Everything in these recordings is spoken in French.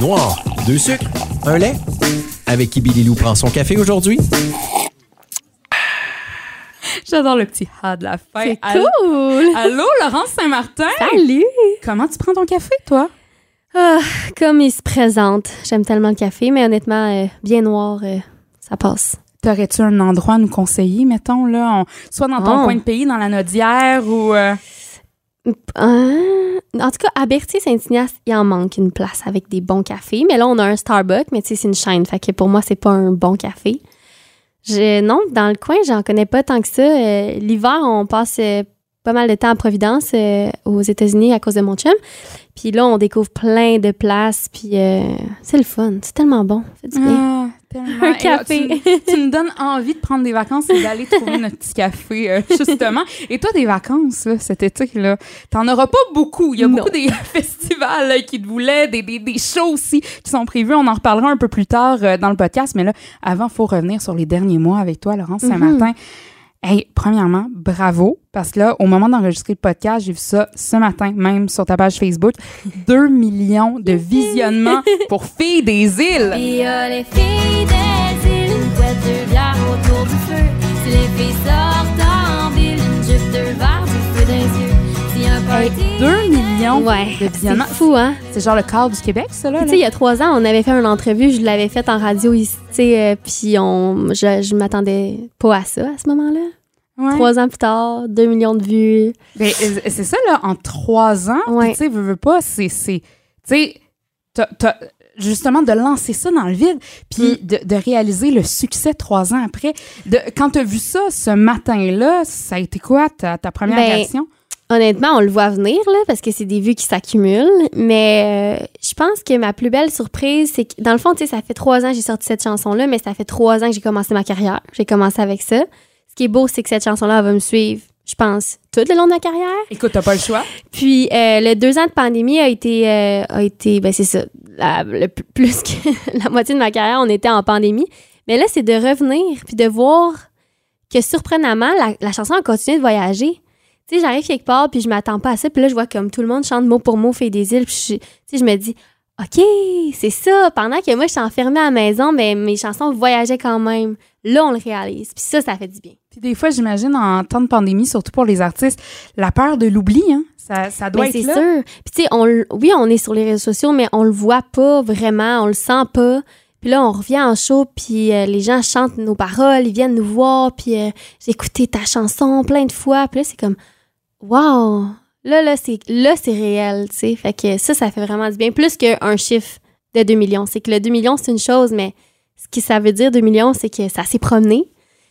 Noir, deux sucres, un lait. Avec qui Billy Lou prend son café aujourd'hui? J'adore le petit ha de la fin. C'est Allô- cool! Allô, Laurence Saint-Martin? Salut! Comment tu prends ton café, toi? Ah, comme il se présente. J'aime tellement le café, mais honnêtement, euh, bien noir, euh, ça passe. T'aurais-tu un endroit à nous conseiller, mettons, là? on- soit dans ton Oh. coin de pays, dans la Nodière ou. euh, Euh, en tout cas, à Berthier-Saint-Ignace, il en manque une place avec des bons cafés. Mais là, on a un Starbucks, mais tu sais, c'est une chaîne. Fait que pour moi, c'est pas un bon café. Je, non, dans le coin, j'en connais pas tant que ça. Euh, L'hiver, on passe euh, pas mal de temps à Providence, aux États-Unis, à cause de mon chum. Puis là, on découvre plein de places. Puis c'est le fun. C'est tellement bon. Fait du bien. Tellement. Un là, café. tu, tu me donnes envie de prendre des vacances et d'aller trouver notre petit café, euh, justement. Et toi, des vacances, là, cet été, là, t'en auras pas beaucoup. Il y a Non. beaucoup des festivals là, qui te voulaient, des, des, des shows aussi qui sont prévus. On en reparlera un peu plus tard euh, dans le podcast. Mais là, avant, il faut revenir sur les derniers mois avec toi, Laurence Mhm. Saint-Martin. Hey, premièrement, bravo, parce que là, au moment d'enregistrer le podcast, j'ai vu ça ce matin, même sur ta page Facebook. 2 millions de visionnements pour Filles des îles. Il y a les filles des îles, bières autour du feu. Si les filles Hey, party... 2 millions Ouais, de c'est visionnements. fou, hein? C'est genre le quart du Québec, ça, là? Tu sais, il y a trois ans, on avait fait une entrevue, je l'avais faite en radio ici, tu sais, euh, puis on, je, je m'attendais pas à ça à ce moment-là. Ouais. Trois ans plus tard, deux millions de vues. Ben, c'est ça, là, en trois ans. Ouais. Tu sais, veux, veux pas, c'est. c'est- Tu sais, justement, de lancer ça dans le vide, puis Mm. de, de réaliser le succès trois ans après. De, quand t'as vu ça ce matin-là, ça a été quoi ta, ta première Ben, réaction? Honnêtement, on le voit venir, là, parce que c'est des vues qui s'accumulent. Mais euh, je pense que ma plus belle surprise, c'est que, dans le fond, tu sais, ça fait trois ans que j'ai sorti cette chanson-là, mais ça fait trois ans que j'ai commencé ma carrière. J'ai commencé avec ça. Ce qui est beau, c'est que cette chanson-là, elle va me suivre, je pense, tout le long de ma carrière. Écoute, t'as pas le choix. Puis euh, le deux ans de pandémie a été, euh, a été ben c'est ça, la- le plus que la moitié de ma carrière, on était en pandémie. Mais là, c'est de revenir puis de voir que surprenamment, la, la chanson a continué de voyager. Tu sais, j'arrive quelque part puis je m'attends pas à ça. Puis là, je vois comme tout le monde chante mot pour mot, fait des îles. Puis je, je me dis, OK, c'est ça. Pendant que moi, je suis enfermée à la maison, mais mes chansons voyageaient quand même. Là, on le réalise. Puis ça, ça fait du bien. Puis des fois, j'imagine, en temps de pandémie, surtout pour les artistes, la peur de l'oubli, hein, ça, ça doit Ben, être c'est là. sûr. Puis tu sais, on oui, on est sur les réseaux sociaux, mais on le voit pas vraiment, on le sent pas. Puis là, on revient en show, puis euh, les gens chantent nos paroles, ils viennent nous voir, puis euh, j'ai écouté ta chanson plein de fois. Puis là, c'est comme, wow! Là, là, c'est là, c'est réel, tu sais. Fait que ça, ça fait vraiment du bien. Plus qu'un chiffre de 2 millions. C'est que le 2 millions, c'est une chose, mais ce que ça veut dire 2 millions, c'est que ça s'est promené,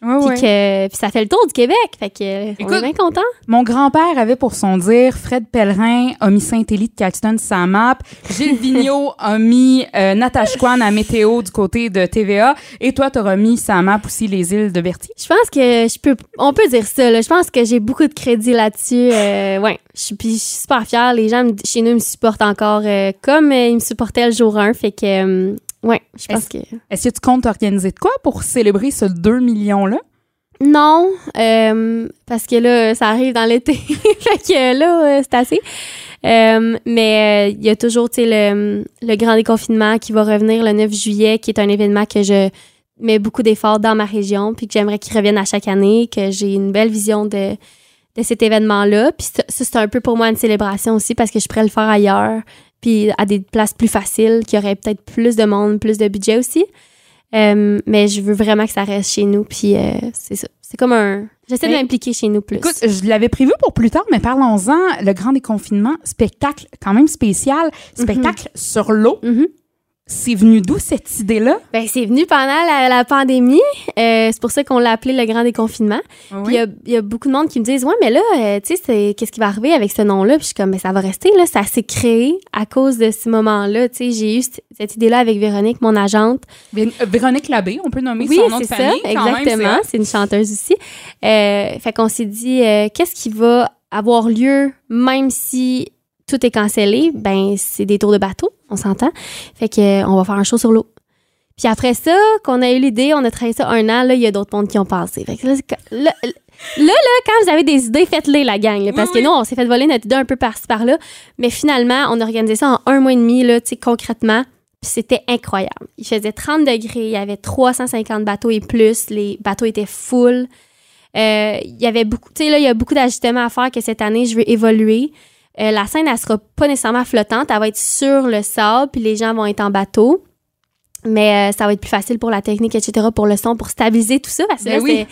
Ouais, puis ouais. que puis ça fait le tour du Québec. Fait que euh, on Écoute, est bien content. Mon grand-père avait pour son dire Fred Pellerin a mis Saint-Élie de Caxton sa map. Gilles Vigneault a mis euh, Natasha Kwan à Météo du côté de TVA. Et toi, t'auras mis sa map aussi les îles de Berthier. Je pense que je peux, on peut dire ça. Là. Je pense que j'ai beaucoup de crédit là-dessus. Euh, ouais, je suis, puis je suis super fière. Les gens me- chez nous me supportent encore euh, comme euh, ils me supportaient le jour 1. Fait que, ouais, je pense que. Est-ce que tu comptes organiser de quoi pour célébrer ce 2 millions-là? Non, euh, parce que là, ça arrive dans l'été. fait que là, euh, c'est assez. Euh, mais euh, il y a toujours, tu sais, le, le grand déconfinement qui va revenir le 9 juillet, qui est un événement que je mets beaucoup d'efforts dans ma région, puis que j'aimerais qu'il revienne à chaque année, que j'ai une belle vision de, de cet événement-là. Puis ça, c'est un peu pour moi une célébration aussi, parce que je pourrais le faire ailleurs, puis à des places plus faciles, qui auraient peut-être plus de monde, plus de budget aussi. Euh, mais je veux vraiment que ça reste chez nous, puis euh, c'est ça. C'est comme un... J'essaie de m'impliquer chez nous plus. Écoute, je l'avais prévu pour plus tard, mais parlons-en. Le grand déconfinement, spectacle quand même spécial, spectacle sur l'eau. Mhm. C'est venu d'où cette idée-là? Ben, c'est venu pendant la, la pandémie. Euh, c'est pour ça qu'on l'a appelé le grand déconfinement. Puis il y a- il y, a beaucoup de monde qui me disent Ouais, mais là, euh, tu sais, qu'est-ce qui va arriver avec ce nom-là? Puis je suis comme, mais ça va rester, là. Ça s'est créé à cause de ce moment-là. Tu sais, j'ai eu cette idée-là avec Véronique, mon agente. Vé- euh, Véronique Labbé, on peut nommer Oui, son nom de c'est ça, famille. exactement. c'est C'est une chanteuse aussi. Euh, fait qu'on s'est dit, euh, qu'est-ce qui va avoir lieu, même si tout est cancellé? Ben, c'est des tours de bateau, on s'entend. Fait que euh, on va faire un show sur l'eau. Puis après ça, qu'on a eu l'idée, on a travaillé ça un an, là, il y a d'autres mondes qui ont passé. Fait que là, là, là, quand vous avez des idées, faites-les, la gang. là, parce Oui, que oui. nous, on s'est fait voler notre idée un peu par-ci, par-là. Mais finalement, on a organisé ça en un mois et demi, là, tu sais, concrètement. Puis c'était incroyable. Il faisait 30 degrés, il y avait 350 bateaux et plus. Les bateaux étaient full. Euh, il y avait beaucoup, tu sais, là, il y a beaucoup d'ajustements à faire que cette année, je veux évoluer. Euh, la scène, elle sera pas nécessairement flottante, elle va être sur le sable, puis les gens vont être en bateau. Mais euh, ça va être plus facile pour la technique, etc., pour le son, pour stabiliser tout ça. Parce que Ben là, oui.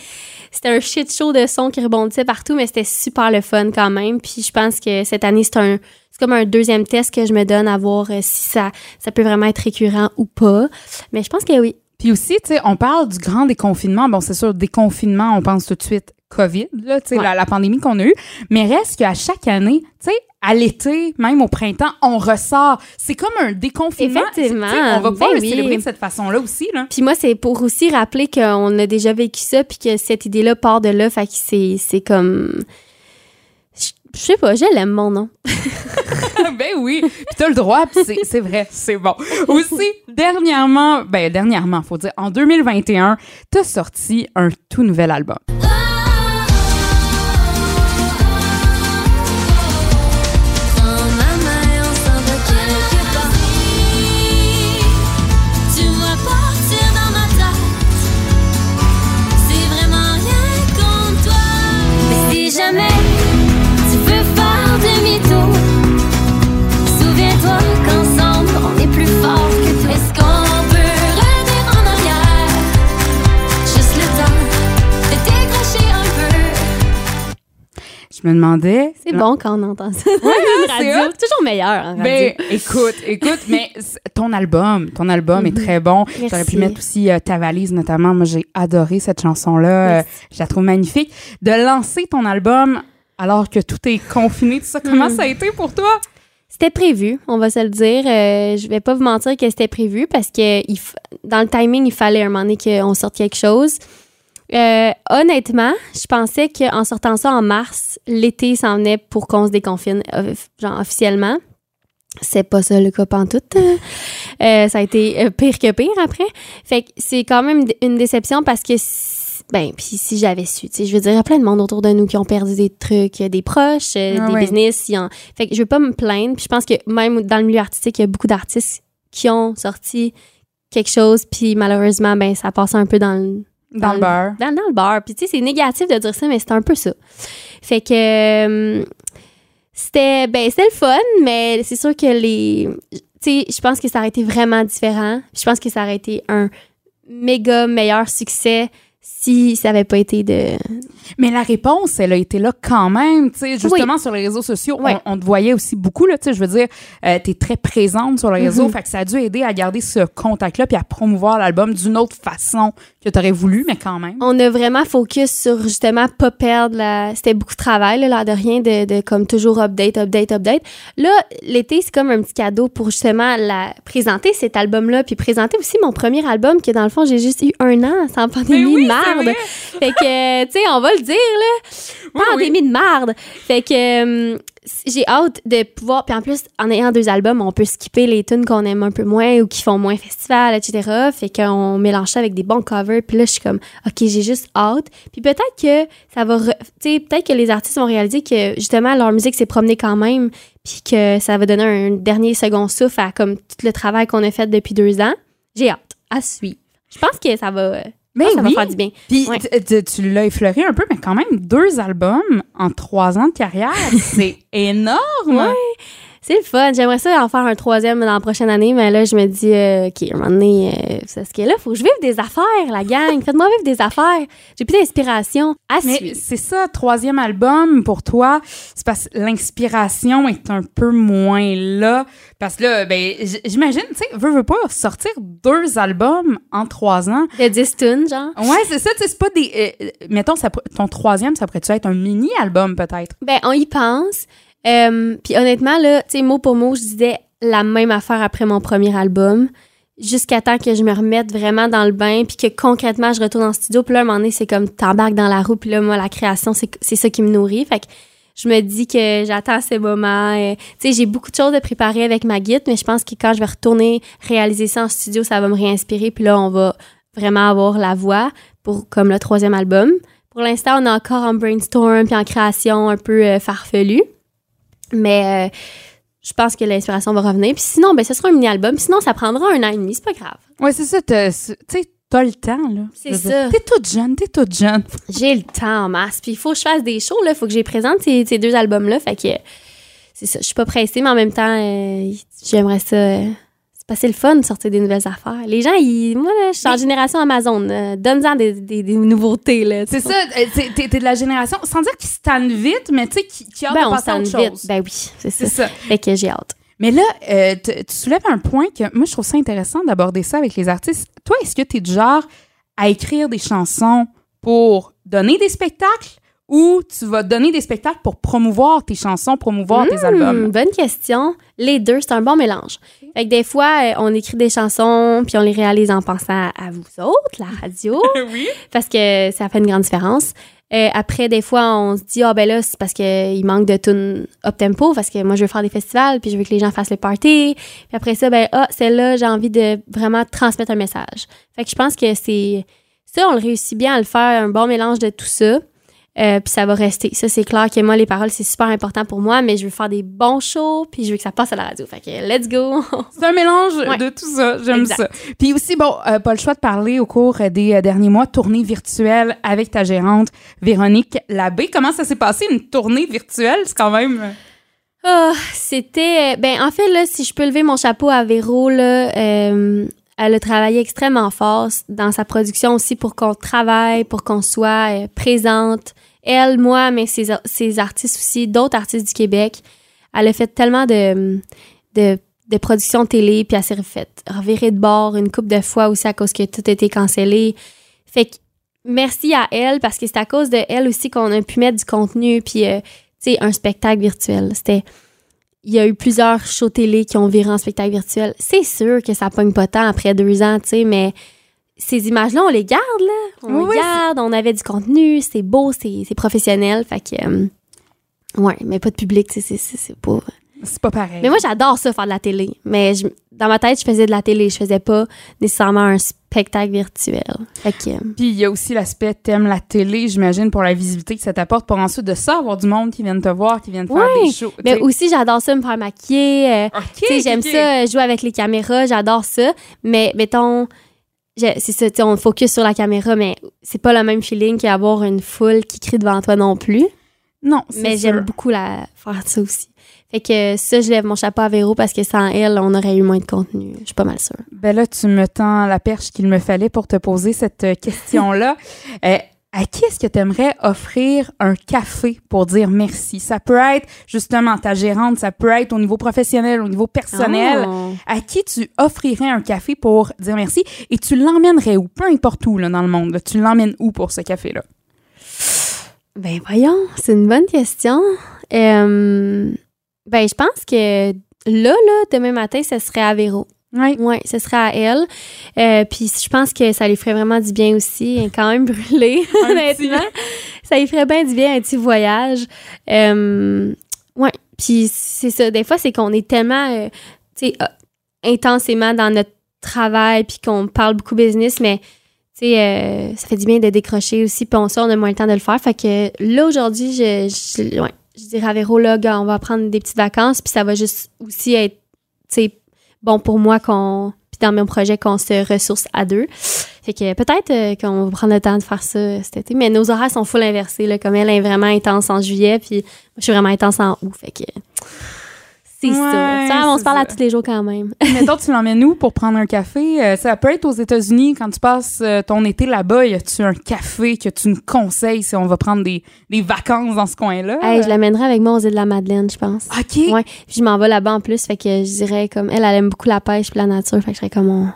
c'était un shit show de son qui rebondissait partout, mais c'était super le fun quand même. Puis je pense que cette année, c'est un c'est comme un deuxième test que je me donne à voir euh, si ça, ça peut vraiment être récurrent ou pas. Mais je pense que oui. Puis aussi, tu sais, on parle du grand déconfinement. Bon, c'est sûr, déconfinement, on pense tout de suite COVID, là, Ouais. la, la pandémie qu'on a eue. Mais reste qu'à chaque année, tu sais, à l'été, même au printemps, on ressort. C'est comme un déconfinement. Effectivement. On va pouvoir Ben le oui. célébrer de cette façon-là aussi, là. Puis moi, c'est pour aussi rappeler qu'on a déjà vécu ça, puis que cette idée-là part de là. Fait que c'est c'est comme. Je je sais pas, je l'aime mon nom. ben oui, puis t'as le droit, puis c'est- c'est vrai, c'est bon. Aussi, dernièrement, ben dernièrement, faut dire, en 2021, t'as sorti un tout nouvel album. Je me demandais. C'est bon quand on entend ça. Ouais, c'est toujours meilleur en radio. Ben, écoute, écoute, mais ton album, ton album est Mhm. très bon. J'aurais pu mettre aussi euh, Ta valise, notamment. Moi, j'ai adoré cette chanson-là. Euh, je la trouve magnifique. De lancer ton album alors que tout est confiné, tout ça, comment Mhm. ça a été pour toi? C'était prévu, on va se le dire. Euh, je vais pas vous mentir que c'était prévu parce que il f- dans le timing, il fallait un moment donné qu'on sorte quelque chose. Euh, honnêtement, je pensais qu'en sortant ça en mars, l'été s'en venait pour qu'on se déconfine, euh, genre officiellement. C'est pas ça le cas pantoute. Euh, ça a été euh, pire que pire après. Fait que c'est quand même une déception parce que ben puis si j'avais su, tu sais, je veux dire, il y a plein de monde autour de nous qui ont perdu des trucs, des proches, euh, Ah des ouais. business, ils en- fait que je veux pas me plaindre. Puis je pense que même dans le milieu artistique, il y a beaucoup d'artistes qui ont sorti quelque chose, puis malheureusement, ben ça passe un peu dans le Dans, le beurre. dans, dans le bar. Puis tu sais, c'est négatif de dire ça, mais c'est un peu ça. Fait que euh, c'était ben le fun, mais c'est sûr que les tu sais, je pense que ça aurait été vraiment différent. Je pense que ça aurait été un méga meilleur succès si ça avait pas été de Mais la réponse, elle a été là quand même. Tu sais, justement, sur les réseaux sociaux, Ouais. on, on te voyait aussi beaucoup. Là, tu sais, je veux dire, euh, tu es très présente sur les réseaux. Mhm. Fait que ça a dû aider à garder ce contact-là puis à promouvoir l'album d'une autre façon que tu aurais voulu, mais quand même. on a vraiment focus sur justement pas perdre la c'était beaucoup de travail là, l'air de rien de, de comme toujours update update update là l'été c'est comme un petit cadeau pour justement la présenter cet album là puis présenter aussi mon premier album que dans le fond j'ai juste eu un an sans pandémie Oui, fait que tu sais on va le dire là. Oui, pandémie de merde fait que euh, j'ai hâte de pouvoir puis en plus en ayant deux albums on peut skipper les tunes qu'on aime un peu moins ou qui font moins festival etc fait qu'on mélange ça avec des bons covers puis là je suis comme ok j'ai juste hâte. Puis peut-être que ça va re- tu sais peut-être que les artistes vont réaliser que justement leur musique s'est promenée quand même puis que ça va donner un dernier second souffle à comme tout le travail qu'on a fait depuis deux ans. J'ai hâte. À suivre. Je pense que ça va euh, Mais que ça oui. va faire du bien Puis Ouais. tu- l'as effleuré un peu, mais quand même, deux albums en trois ans de carrière, c'est énorme. Ouais. C'est le fun. J'aimerais ça en faire un troisième dans la prochaine année, mais là, je me dis, euh, OK, à un moment donné, euh, c'est ce qui est là. Faut que je vive des affaires, la gang. Faites-moi vivre des affaires. J'ai plus d'inspiration à Mais c'est ça, troisième album pour toi, c'est parce que l'inspiration est un peu moins là. Parce que là, ben, j'imagine, tu sais, veux, veux pas sortir deux albums en trois ans. De 10 tunes, genre. Ouais, c'est ça, tu sais, c'est pas des. euh, euh, mettons, ça, ton troisième, ça pourrait-tu être un mini-album peut-être? Ben, on y pense. Euh, Puis honnêtement, là, tu sais, mot pour mot, je disais la même affaire après mon premier album. Jusqu'à temps que je me remette vraiment dans le bain, puis que concrètement, je retourne en studio. Puis là, à un moment donné, c'est comme t'embarques dans la roue, puis là, moi, la création, c'est ça qui me nourrit. Fait que je me dis que j'attends ces moments. euh, tu sais, j'ai beaucoup de choses à préparer avec ma guide, mais je pense que quand je vais retourner réaliser ça en studio, ça va me réinspirer. Puis là, on va vraiment avoir la voix pour comme le troisième album. Pour l'instant, on est encore en brainstorm puis en création un peu euh, farfelue. Mais euh, je pense que l'inspiration va revenir. Puis sinon, ben, ce sera un mini-album. Sinon, ça prendra un an et demi. C'est pas grave. Ouais, c'est ça. Tu sais, t'as le temps, là. C'est ça. T'es toute jeune, t'es toute jeune. J'ai le temps en masse. Puis il faut que je fasse des shows. Il faut que les présente ces, ces deux albums-là. Fait que c'est ça. Je suis pas pressée, mais en même temps, euh, j'aimerais ça. euh, c'est pas c'est le fun de sortir des nouvelles affaires. Les gens, ils, moi, là, je suis en génération Amazon. Euh, Donne-en des, des- des nouveautés. là, C'est ça, euh, t'es de la génération, sans dire qu'ils se tannent vite, mais tu sais, qui, qui a Ben, de passer à autre vite. chose. Ben oui, c'est ça. C'est ça. Fait que j'ai hâte. Mais là, euh, tu soulèves un point que moi, je trouve ça intéressant d'aborder ça avec les artistes. Toi, est-ce que tu es du genre à écrire des chansons pour donner des spectacles? Ou tu vas donner des spectacles pour promouvoir tes chansons, promouvoir tes albums? Hmm, bonne question. Les deux, c'est un bon mélange. Fait que des fois, euh, on écrit des chansons puis on les réalise en pensant à vous autres, la radio. oui. parce que ça fait une grande différence. Euh, après, des fois, on se dit, ah ben là, c'est parce qu'il manque de tunes up-tempo, parce que moi, je veux faire des festivals, puis je veux que les gens fassent le party. Puis après ça, ben, ah, celle-là, j'ai envie de vraiment transmettre un message. Fait que je pense que c'est... Ça, on le réussit bien à le faire, un bon mélange de tout ça. Euh, puis ça va rester. Ça, c'est clair que moi, les paroles, c'est super important pour moi, mais je veux faire des bons shows, puis je veux que ça passe à la radio. Fait que let's go! C'est un mélange Ouais. de tout ça. J'aime ça. Puis aussi, bon, euh, pas le choix de parler au cours des euh, derniers mois, tournée virtuelle avec ta gérante Véronique Labbé. Comment ça s'est passé, une tournée virtuelle? C'est quand même... Ah, c'était. Ben, en fait, là, si je peux lever mon chapeau à Véro, là, elle a travaillé extrêmement fort dans sa production aussi pour qu'on travaille, pour qu'on soit euh, présente. Elle, moi, mais ses, artistes aussi, d'autres artistes du Québec. Elle a fait tellement de, de, productions télé, puis elle s'est revirer de bord une couple de fois aussi à cause que tout a été cancellé. Fait que merci à elle, parce que c'est à cause de elle aussi qu'on a pu mettre du contenu, puis, euh, tu sais, un spectacle virtuel. C'était il y a eu plusieurs shows télé qui ont viré en spectacle virtuel. C'est sûr que ça pogne pas tant après deux ans, tu sais, mais ces images-là, on les garde, là. On Oui, oui, les garde, on avait du contenu, c'est beau, c'est professionnel. Fait que. euh, ouais, mais pas de public, tu sais, c'est- pas. C'est pas pareil. Mais moi, j'adore ça, faire de la télé. Mais je- dans ma tête, je faisais de la télé. Je faisais pas nécessairement un spectacle virtuel. Que. euh, Puis il y a aussi l'aspect t'aimes la télé, j'imagine, pour la visibilité que ça t'apporte, pour ensuite de ça avoir du monde qui viennent te voir, qui viennent faire Ouais, des shows. Mais aussi, j'adore ça, me faire maquiller. euh, Ok, Tu sais, j'aime ça, euh, jouer avec les caméras, j'adore ça. Mais mettons, c'est ça, on focus sur la caméra, mais c'est pas le même feeling qu'avoir une foule qui crie devant toi non plus. Non, c'est Mais j'aime beaucoup la, faire ça aussi. Fait que ça, je lève mon chapeau à Véro parce que sans elle, on aurait eu moins de contenu. Je suis pas mal sûre. Ben là, tu me tends la perche qu'il me fallait pour te poser cette euh, question-là. Euh, à qui est-ce que tu aimerais offrir un café pour dire merci? Ça peut être justement ta gérante, ça peut être au niveau professionnel, au niveau personnel. Oh. À qui tu offrirais un café pour dire merci? Et tu l'emmènerais où? Peu importe où là, dans le monde. là. tu l'emmènes où pour ce café-là? Ben voyons, c'est une bonne question. Euh, ben je pense que là, là, demain matin, ce serait à Véro. Oui. Oui, ce serait à elle. Euh, puis je pense que ça lui ferait vraiment du bien aussi. Elle est quand même brûlée, honnêtement. Ça lui ferait bien du bien, un petit voyage. Euh, ouais. Puis c'est ça. Des fois, c'est qu'on est tellement, euh, tu sais, euh, intensément dans notre travail, puis qu'on parle beaucoup business, mais tu sais, ça fait du bien de décrocher aussi. Puis on sait, on a moins le temps de le faire. Fait que là, aujourd'hui, je, je, ouais, je dirais à Véro, là, on va prendre des petites vacances, puis ça va juste aussi être, bon pour moi qu'on puis dans mon projet qu'on se ressource à deux. Fait que peut-être euh, qu'on va prendre le temps de faire ça cet été, mais nos horaires sont full inversés là, comme elle est vraiment intense en juillet puis moi je suis vraiment intense en août, fait que c'est Ouais, ça. Ça, on se parle ça. à tous les jours quand même. Mettons, tu l'emmènes où pour prendre un café? Euh, ça peut être aux États-Unis, quand tu passes euh, ton été là-bas, y a-tu un café que tu nous conseilles si on va prendre des, des vacances dans ce coin-là? Hey, je l'amènerai avec moi aux îles de la Madeleine, je pense. OK. Ouais, puis je m'en vais là-bas en plus, fait que je dirais comme elle, elle aime beaucoup la pêche puis la nature, fait que je serais comme on,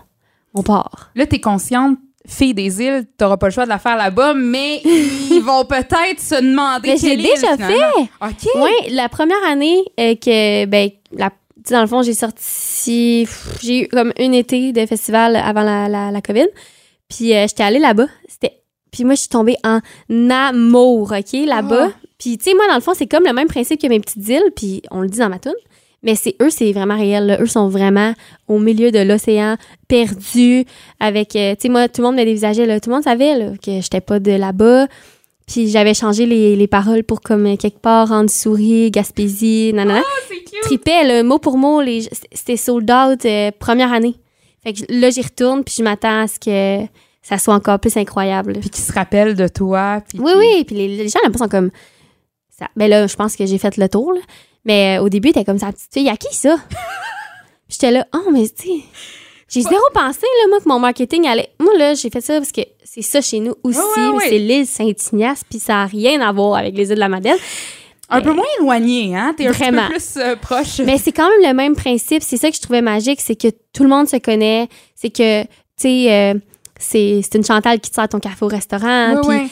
on part. Là, t'es consciente, fille des îles, t'auras pas le choix de la faire là-bas, mais ils vont peut-être se demander Mais j'ai déjà finalement. OK. Oui, la première année euh, que, ben, la, dans le fond, j'ai sorti, j'ai eu comme un été de festival avant la, la, la COVID. Puis euh, j'étais allée là-bas. C'était, puis moi, je suis tombée en amour, OK, là-bas. Ah. Puis, tu sais, moi, dans le fond, c'est comme le même principe que mes petites îles, puis on le dit dans ma tune. Mais c'est eux, c'est vraiment réel. là. Eux sont vraiment au milieu de l'océan, perdus, avec, euh, tu sais, moi, tout le monde me dévisageait, là. Tout le monde savait là, que j'étais pas de là-bas. Puis j'avais changé les, les paroles pour comme euh, quelque part, rendre souris, Gaspésie, nanana. c'est cute. Tripais, là, mot pour mot, les, c'était sold out euh, première année. Fait que là, j'y retourne, puis je m'attends à ce que ça soit encore plus incroyable. Puis qui se rappelle de toi. Puis Oui, qui- oui, puis les, les gens là sont comme ça. Ben là, je pense que j'ai fait le tour, là. Mais euh, au début, t'es comme ça, petite fille, à qui ça? J'étais là, oh, mais tu sais, j'ai zéro pensé, là, moi, que mon marketing allait. Moi, là, j'ai fait ça parce que c'est ça chez nous aussi, mais c'est l'île Saint-Ignace, puis ça n'a rien à voir avec les îles de la Madeleine. Un peu moins éloigné, hein? T'es un peu plus euh, proche. Mais c'est quand même le même principe. C'est ça que je trouvais magique, c'est que tout le monde se connaît. C'est que, tu sais, euh, c'est une Chantal qui te sert ton café au restaurant. Puis.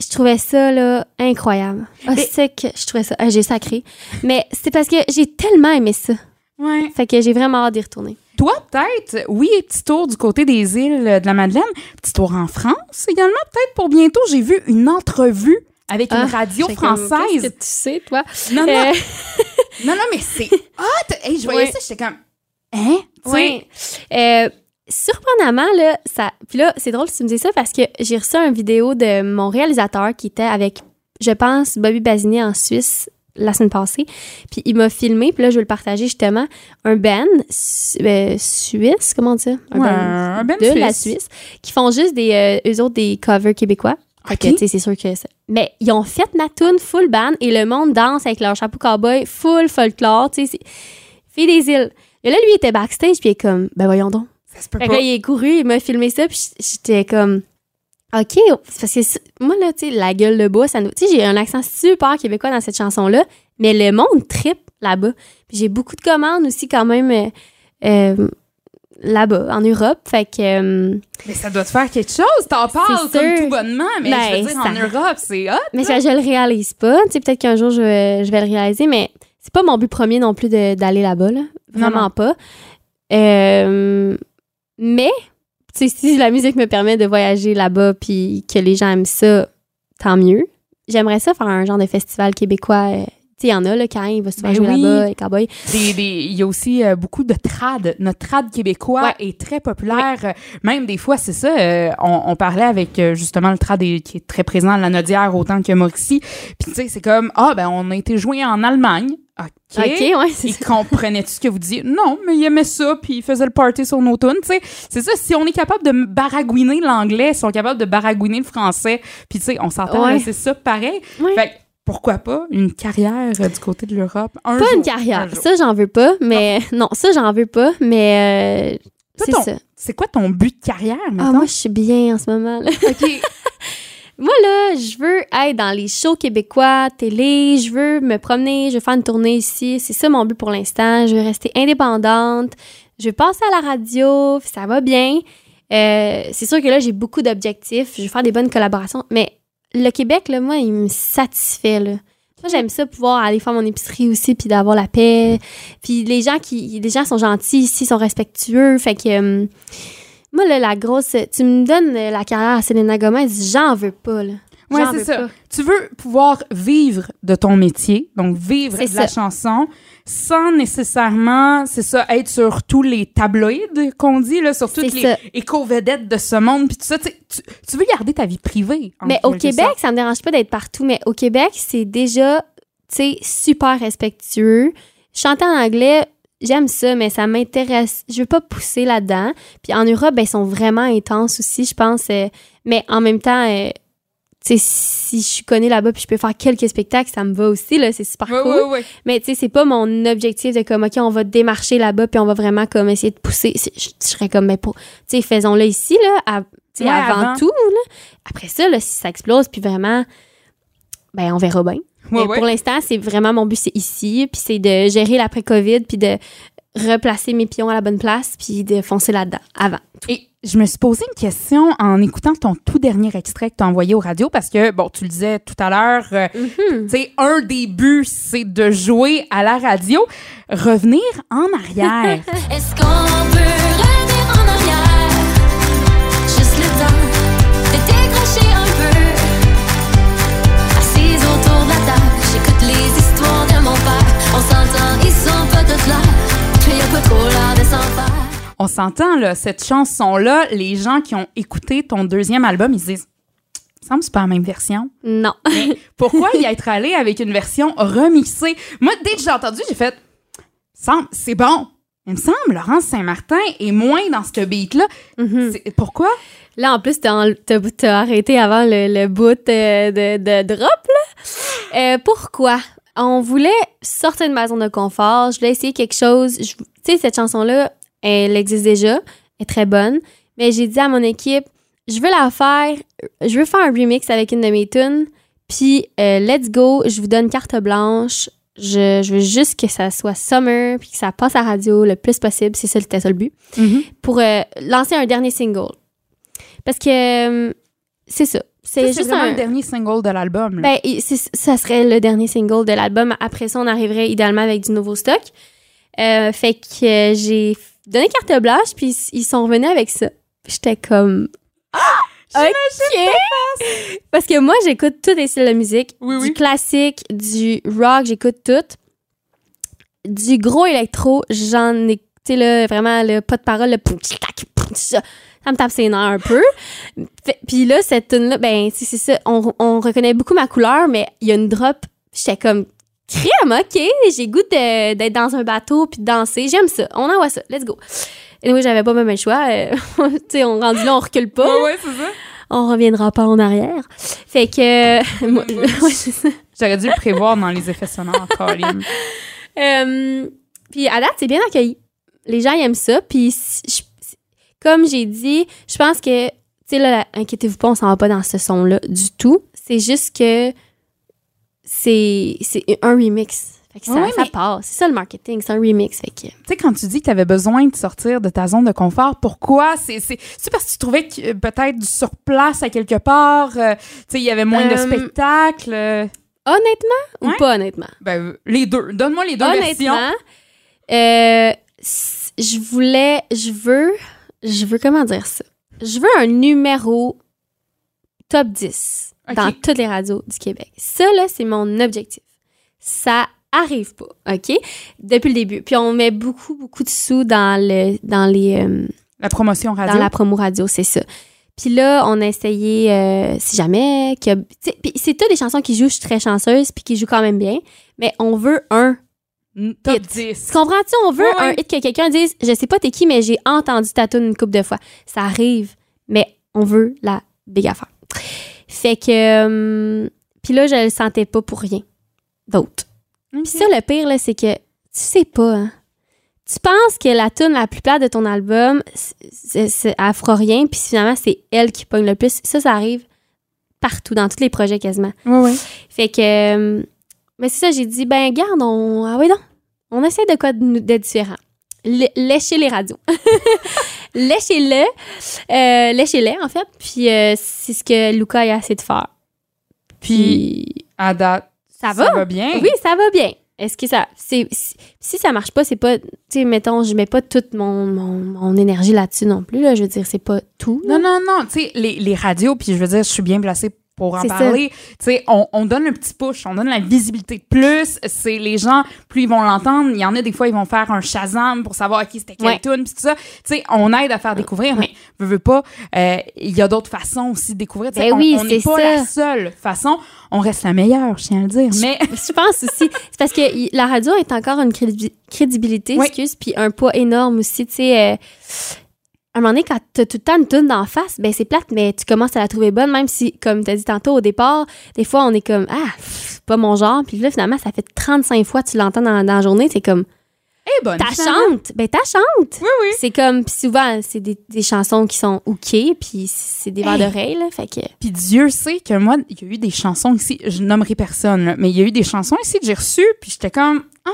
Je trouvais ça, là, incroyable. Ah, c'est que je trouvais ça... ah, j'ai sacré. Mais c'est parce que j'ai tellement aimé ça. Ouais. Fait que j'ai vraiment hâte d'y retourner. Toi, peut-être, oui, petit tour du côté des îles de la Madeleine, petit tour en France également, peut-être pour bientôt. J'ai vu une entrevue avec une Ah, radio française. Qu'est-ce que tu sais, toi? Non, non, Euh, non, non, mais c'est hot! Hey, je voyais Ouais. ça, j'étais comme, hein? Tu sais, Ouais. Euh, surprenamment, là, ça. Puis là, c'est drôle que tu me dis ça parce que j'ai reçu une vidéo de mon réalisateur qui était avec, je pense, Bobby Basini en Suisse la semaine passée. Puis il m'a filmé, puis là, je vais le partager justement. Un band su- euh, suisse, comment on dit ça? Un Ouais, un band de la suisse. Qui font juste des, euh, eux autres, des covers québécois. Ok. tu sais, c'est sûr que ça- Mais ils ont fait ma tune full band et le monde danse avec leur chapeau cowboy full folklore, tu sais. Fille des îles. Et là, lui, il était backstage, puis il est comme, ben voyons donc. Ça se peut Fait que pas. là, il est couru, il m'a filmé ça, puis j'étais comme, OK, parce que moi, là, tu sais, la gueule de bois, ça nous. Tu sais, j'ai un accent super québécois dans cette chanson-là, mais le monde tripe là-bas. Puis j'ai beaucoup de commandes aussi, quand même, euh, euh, là-bas, en Europe. Fait que. euh, Mais ça doit te faire quelque chose. T'en parles comme sûr. tout bonnement, mais je Ben, veux dire, en Europe, c'est hot. mais ça, je le réalise pas. Tu sais, peut-être qu'un jour, je vais, je vais le réaliser, mais c'est pas mon but premier non plus d'aller là-bas, là. Non, Vraiment non. pas. Euh, mais, si la musique me permet de voyager là-bas puis que les gens aiment ça, tant mieux. J'aimerais ça faire un genre de festival québécois. Il y en a, là, quand il va souvent Ben jouer oui. là-bas, les cowboys. Il y a aussi euh, beaucoup de trad. Notre trad québécois Ouais. est très populaire. Euh, Même des fois, c'est ça. euh, on, on parlait avec justement le trad est- qui est très présent à la Nodière autant que Mauricie. Puis tu sais, c'est comme ah ben on a été joué en Allemagne. OK. OK, ouais, c'est Il ça. comprenait-tu ce que vous disiez? Non, mais il aimait ça, puis il faisait le party sur nos tunes, tu sais. C'est ça, si on est capable de baragouiner l'anglais, si on est capable de baragouiner le français, puis tu sais, on s'entend, Ouais. c'est ça pareil. Ouais. Fait pourquoi pas une carrière euh, du côté de l'Europe? Un Pas jour, une un carrière. Ça, j'en veux pas, mais non, ça, j'en veux pas, mais euh, c'est ton- ça. C'est quoi ton but de carrière, Ah, maintenant? moi, je suis bien en ce moment, là. OK. Moi, là, je veux être dans les shows québécois, télé, je veux me promener, je veux faire une tournée ici. C'est ça mon but pour l'instant. Je veux rester indépendante. Je veux passer à la radio, ça va bien. Euh, c'est sûr que là, j'ai beaucoup d'objectifs. Je veux faire des bonnes collaborations. Mais le Québec, là, moi, il me satisfait, là. Moi, j'aime ça pouvoir aller faire mon épicerie aussi, puis d'avoir la paix. Puis les gens qui, les gens sont gentils ici, sont respectueux. Fait que euh, moi, là, la grosse, tu me donnes la carrière à Selena Gomez, j'en veux pas, là. J'en c'est ça. pas. Tu veux pouvoir vivre de ton métier, donc vivre de la ça. chanson, sans nécessairement, c'est ça, être sur tous les tabloïds qu'on dit, là, sur toutes les ça. éco-vedettes de ce monde, puis tout ça. Tu, veux garder ta vie privée. en Mais au Québec, sorte. ça me dérange pas d'être partout, mais au Québec, c'est déjà, tu sais, super respectueux. Chanter en anglais, j'aime ça, mais ça m'intéresse. Je veux pas pousser là-dedans. Puis en Europe, ben, ils sont vraiment intenses aussi, je pense. euh, mais en même temps, euh, sais, si je suis connue là-bas puis je peux faire quelques spectacles, ça me va aussi, là, c'est super Ouais, cool. ouais, ouais. Mais tu sais, c'est pas mon objectif de comme, OK, on va démarcher là-bas puis on va vraiment comme essayer de pousser. Je, je serais comme, mais pour, tu sais, faisons-le ici, là, à- avant, avant. tout, là. Après ça, là, si ça explose puis vraiment, ben, on verra bien. Mais pour l'instant, c'est vraiment mon but, c'est ici, puis c'est de gérer l'après-COVID puis de replacer mes pions à la bonne place puis de foncer là-dedans avant. Et je me suis posé une question en écoutant ton tout dernier extrait que tu as envoyé aux radios parce que, bon, tu le disais tout à l'heure, euh, tu sais, un des buts, c'est de jouer à la radio. Revenir en arrière. Est-ce qu'on peut revenir en arrière? Juste le temps de décrocher un peu. Assise autour de la table, j'écoute les histoires de mon père. On s'entend, ils sont pas tous là. On s'entend, là, cette chanson-là, les gens qui ont écouté ton deuxième album, ils se disent semble c'est pas la même version. Non. Pourquoi y être allé avec une version remixée? Moi, dès que j'ai entendu, j'ai fait Semble- c'est bon. Il me semble, Laurence Saint-Martin est moins dans ce beat-là. Mhm. Pourquoi? Là, en plus, t'as, arrêté avant le, le bout euh, de, de drop, là. Euh, pourquoi? On voulait sortir de ma zone de confort. Je voulais essayer quelque chose. Tu sais, cette chanson-là, elle existe déjà. Elle est très bonne. Mais j'ai dit à mon équipe, je veux la faire. Je veux faire un remix avec une de mes tunes. Puis, euh, let's go. Je vous donne carte blanche. Je, je veux juste que ça soit summer, puis que ça passe à la radio le plus possible. C'est ça, c'était ça le but pour euh, lancer un dernier single. Parce que euh, c'est ça. C'est juste un. le dernier single de l'album. Ben, ça serait le dernier single de l'album. Après ça, on arriverait idéalement avec du nouveau stock. Euh, fait que j'ai donné carte blanche, puis ils sont revenus avec ça. J'étais comme. Ah! OK! Parce que moi, j'écoute tous les styles de musique. Oui, du oui. classique, du rock, j'écoute tout. Du gros électro, j'en ai, tu sais, là, vraiment, le pas de parole, le ça, ça me tape ses nerfs un peu. Puis là, cette tune-là, ben, tu sais, c'est ça, on, on reconnaît beaucoup ma couleur, mais il y a une drop, j'étais comme, crème, ok, j'ai goût d'être dans un bateau puis de danser, j'aime ça, on envoie ça, let's go. Et oui, j'avais pas même le choix, euh, tu sais, on rendu là, on recule pas Ouais, ouais, c'est ça. on reviendra pas en arrière. Fait que. moi- ouais, c'est ça. J'aurais dû le prévoir dans les effets sonores, Colin. Euh, puis à date, c'est bien accueilli. Les gens ils aiment ça. Puis je- comme j'ai dit, je pense que. Tu sais, là, inquiétez-vous pas, on s'en va pas dans ce son-là du tout. C'est juste que c'est c'est un remix. Fait que ça, Ouais, ça passe. C'est ça le marketing, c'est un remix. Fait que. Tu sais, quand tu dis que tu avais besoin de sortir de ta zone de confort, pourquoi? C'est c'est- c'est parce que tu trouvais que, euh, peut-être du surplace à quelque part, euh, tu sais, il y avait moins de Euh, spectacles. Honnêtement ou Ouais. pas honnêtement? ben, les deux. Donne-moi les deux versions. Honnêtement, euh, je voulais, je veux, je veux comment dire ça? Je veux un numéro top 10 Dans toutes les radios du Québec. Ça, là, c'est mon objectif. Ça arrive pas, OK? Depuis le début. Puis on met beaucoup, beaucoup de sous dans, le, dans, les, euh, La promotion radio? dans la promo radio, c'est ça. Puis là, on a essayé, euh, si jamais, que, c'est toutes des chansons qui jouent, je suis très chanceuse, puis qui jouent quand même bien, mais on veut un Top hit. 10. tu comprends-tu? On veut un hit que quelqu'un dise Je sais pas t'es qui, mais j'ai entendu ta tune une couple de fois. Ça arrive, mais on veut la big affaire. Fait que. euh, Puis là, je le sentais pas pour rien d'autre. Puis ça, le pire, là, c'est que tu sais pas, hein. Tu penses que la tune la plus plate de ton album, c'est- c'est- elle fera rien, puis finalement, c'est elle qui pogne le plus. Ça, ça arrive partout, dans tous les projets quasiment. Ouais, ouais. Fait que. euh, Mais c'est ça, j'ai dit, ben, garde, on. Ah oui, non. On essaie de quoi de, de différent. Lé- Léchez les radios. Léchez-le. Euh, Léchez-les, en fait. Puis euh, c'est ce que Luca a essayé de faire. Puis, à date, Ça va? bien? Oui, ça va bien. Est-ce que ça. c'est Si, si ça marche pas, c'est pas. Tu sais, mettons, je mets pas toute mon, mon, mon énergie là-dessus non plus. Là. Je veux dire, c'est pas tout. là. Non, non, non. Tu sais, les, les radios, puis je veux dire, je suis bien placée pour en parler. Tu sais, on, on donne un petit push, on donne la visibilité de plus. C'est les gens, plus ils vont l'entendre. Il y en a des fois, ils vont faire un Shazam pour savoir, OK, c'était quelle Ouais. tune, puis tout ça. Tu sais, on aide à faire découvrir, mais veux, veux pas, euh, il y a d'autres façons aussi de découvrir. Ben on- oui, n'est c'est pas ça. la seule façon. On reste la meilleure, je tiens à le dire. Mais Je pense aussi. C'est parce que la radio est encore une crédibi- crédibilité, Oui. excuse, puis un poids énorme aussi. Tu sais, euh, un moment donné, quand t'as tout le temps une tune d'en face, ben c'est plate, mais tu commences à la trouver bonne, même si, comme t'as dit tantôt au départ, des fois, on est comme, ah, pff, c'est pas mon genre. Puis là, finalement, ça fait 35 fois que tu l'entends dans, dans la journée. C'est comme, eh bonne. t'as chantes. Ben, t'as chantes. Oui, oui. C'est comme, puis souvent, c'est des, des chansons qui sont OK, puis c'est des verres Hey. d'oreille, là. Fait que, Puis Dieu sait que moi, il y a eu des chansons ici, je nommerai personne, là, mais il y a eu des chansons ici que j'ai reçues, puis j'étais comme, ah,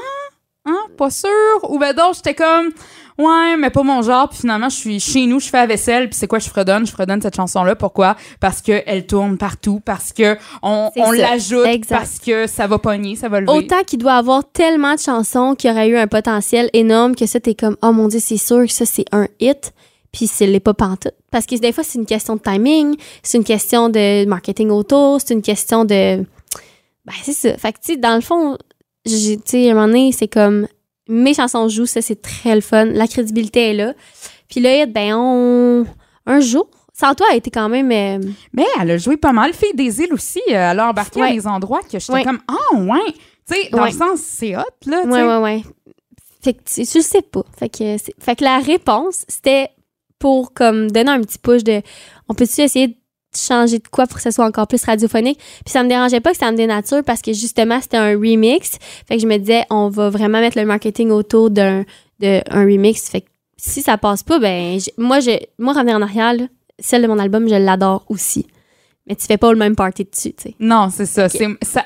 ah, pas sûr? Ou ben d'autres, j'étais comme, ouais, mais pas mon genre. Puis finalement, je suis chez nous, je fais la vaisselle, puis c'est quoi, je fredonne, je fredonne cette chanson-là. Pourquoi? Parce qu'elle tourne partout, parce que on, on l'ajoute, parce que ça va pogner, ça va lever. Autant qu'il doit avoir tellement de chansons qui auraient eu un potentiel énorme que ça, t'es comme, oh mon dieu, c'est sûr que ça, c'est un hit. Puis c'est les pas pantoute. Parce que des fois, c'est une question de timing, c'est une question de marketing autour, c'est une question de. Ben, c'est ça. Fait que, tu sais, dans le fond, tu sais, à un moment donné, c'est comme, mes chansons jouent, ça, c'est très le fun. La crédibilité est là. Puis hit, ben, on. Un jour, Sans toi, elle était quand même. euh, Mais elle a joué pas mal. Fille des îles aussi, euh, elle a embarqué à des endroits que j'étais Ouais. comme, ah, ouais. Tu sais, dans Ouais. le sens, c'est hot, là. sais. ouais, ouais. Fait que tu, tu le sais pas. Fait que, fait que la réponse, c'était pour comme donner un petit push de on peut-tu essayer de changer de quoi pour que ce soit encore plus radiophonique. Puis ça me dérangeait pas que ça me dénature parce que justement, c'était un remix. Fait que je me disais, on va vraiment mettre le marketing autour d'un de un remix. Fait que si ça passe pas, ben, moi, je, moi, revenir en arrière, là, celle de mon album, je l'adore aussi. Mais tu fais pas le même party dessus, tu sais. Non, c'est ça. C'est ça.